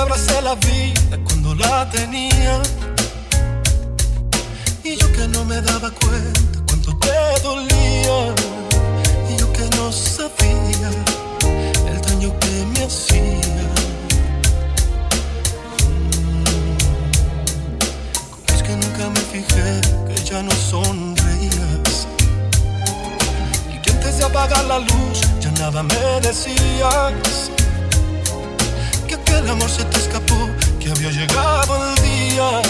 Abracé la vida cuando la tenía? Y yo que no me daba cuenta cuánto te dolía. Y yo que no sabía el daño que me hacía. Mm. ¿Cómo es que nunca me fijé que ya no sonreías? y que antes de apagar la luz ya nada me decías que aquel amor se te escapó, que había llegado el día,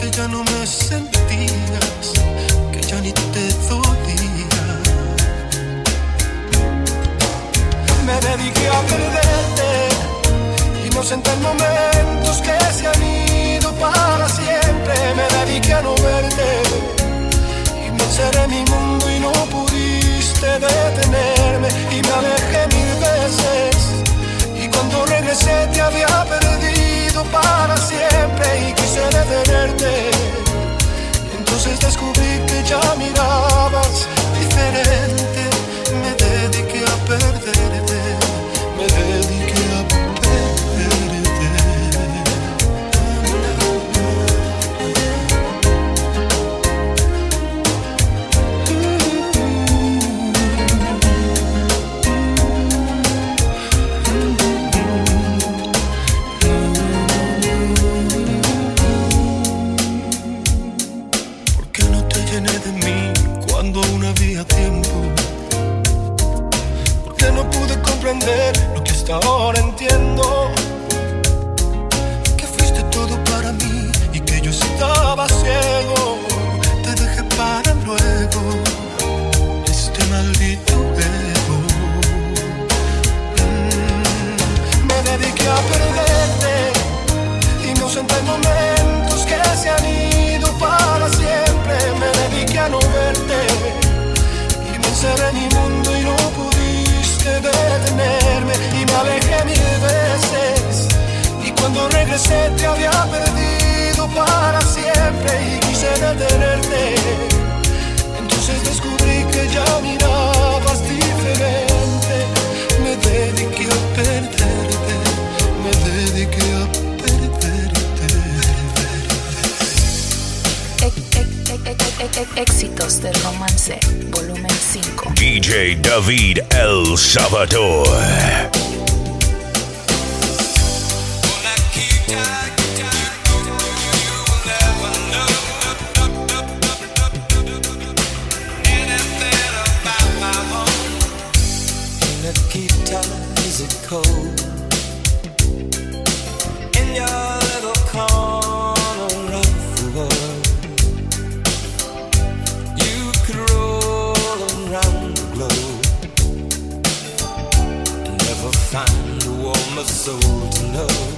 que ya no me sentías, que ya ni te dolía. Me dediqué a perderte, inocente en momentos que se han ido para siempre, me dediqué a no verte y me encerré en mi mundo y no pudiste detenerme y me alejé mil veces cuando regresé te había perdido para siempre y quise detenerte. Entonces descubrí que ya mirabas diferente y quise detenerte. Entonces descubrí que ya mirabas diferente. Me dediqué a perderte, me dediqué a perderte. Éxitos del romance, volumen 5. DJ David El Salvador. is it cold? In your little corner of the world you could roll around the globe never find a warmer soul to know.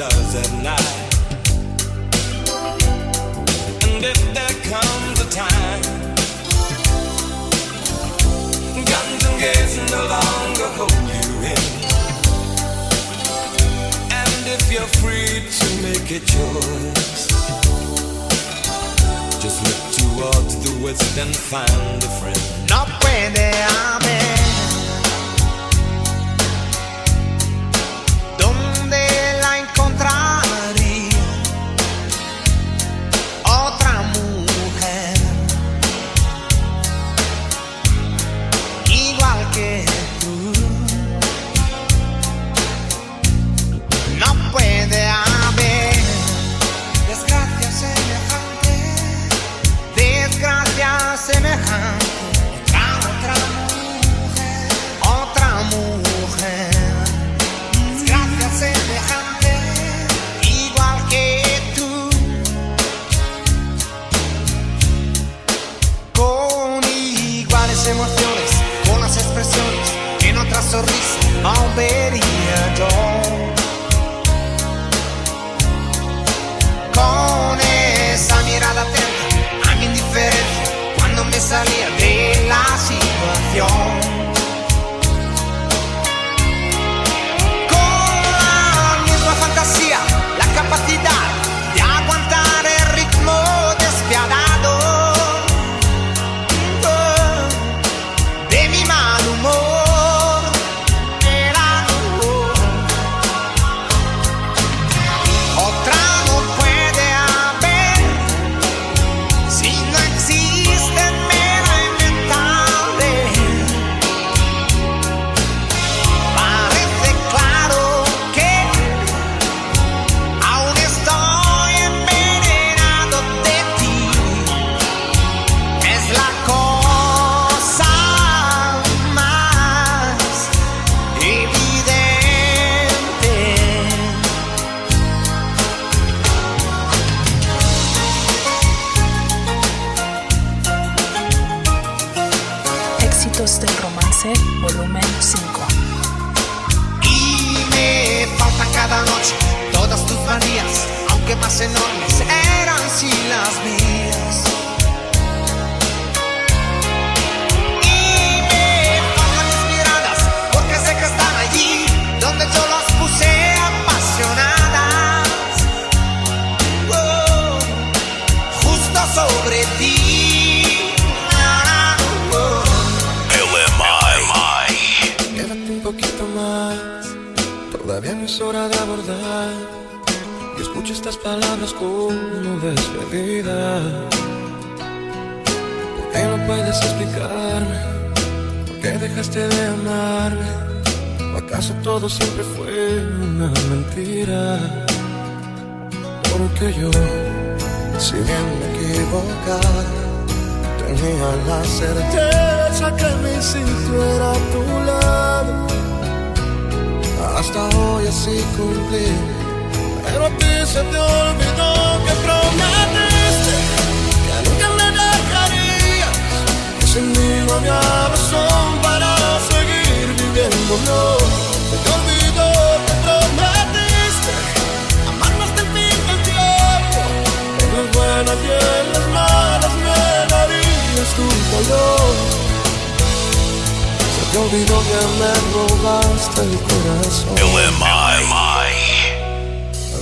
does at night. And if there comes a time, guns and gates no longer hold you in. And if you're free to make a choice, just look towards the west and find a friend. Not where they are. amor. sobre ti. LMI. Quédate un poquito más, todavía no es hora de abordar. Y escucho estas palabras como despedida. ¿Por qué no puedes explicarme? ¿Por qué dejaste de amarme? ¿O acaso todo siempre fue una mentira? Porque yo si bien me equivocara, tenía la certeza que mi sitio era a tu lado. Hasta hoy así cumplí, pero a ti se te olvidó que prometiste que nunca me dejarías. Que sin mí no había razón para seguir viviendo, no. En las malas me darías tu dolor. Se te olvidó que me robaste el corazón. LMI.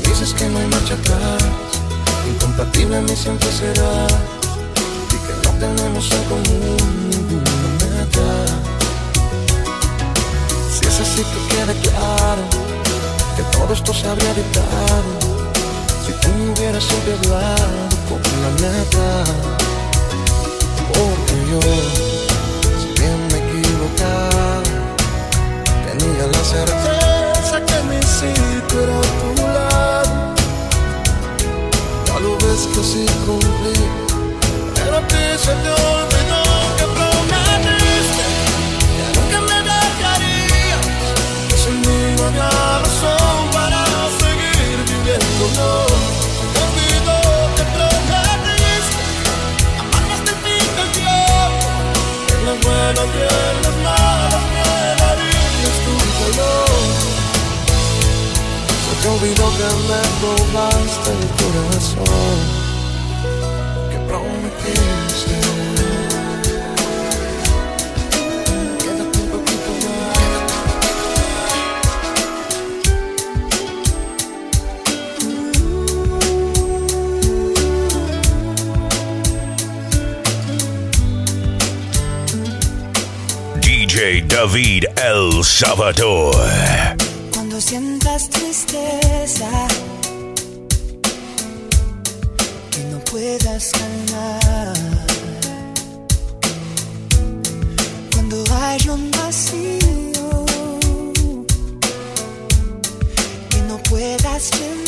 Dices que no hay marcha atrás, incompatible a mí siempre será, y que no tenemos en común ninguna meta. Si es así que quede claro, que todo esto se habría evitado, si tú me hubieras siempre hablado con la neta. Porque yo, si bien me he equivocado, tenía la certeza que mi sitio era a tu lado. Ya lo ves que así cumplí, pero a ti se me robaste el corazón que prometiste. Quédate un poquito más. DJ David El Salvador. Cuando sientas tristeza que no puedas calmar. Cuando hay un vacío que no puedas llenar.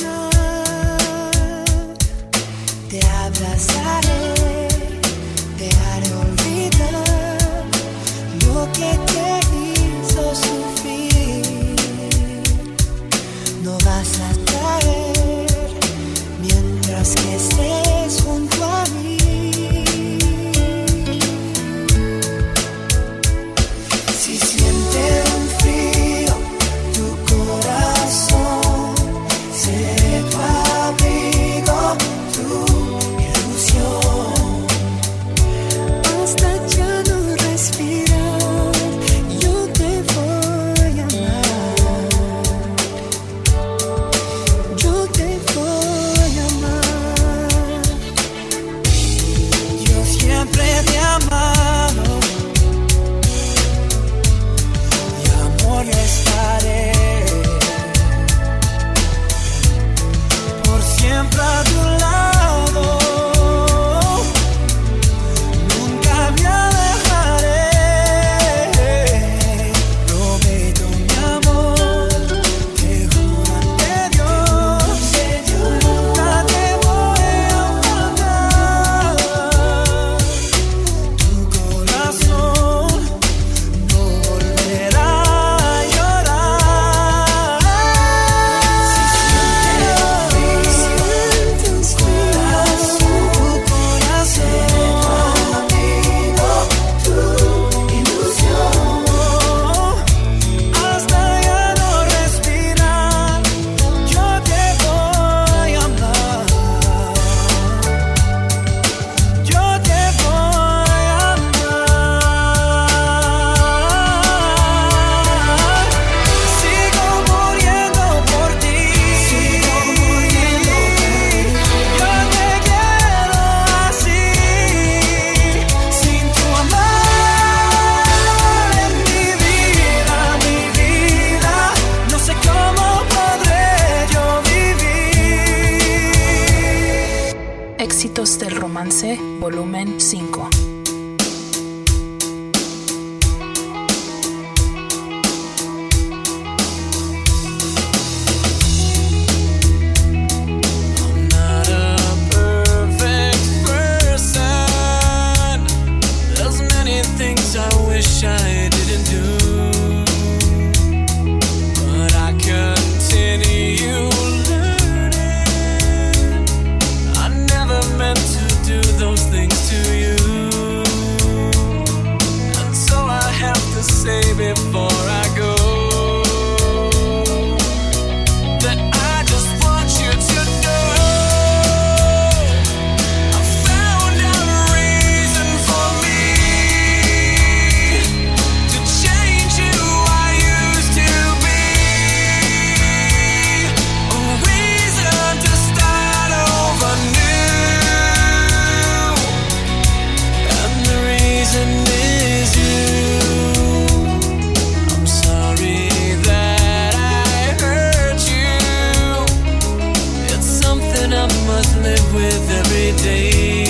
day.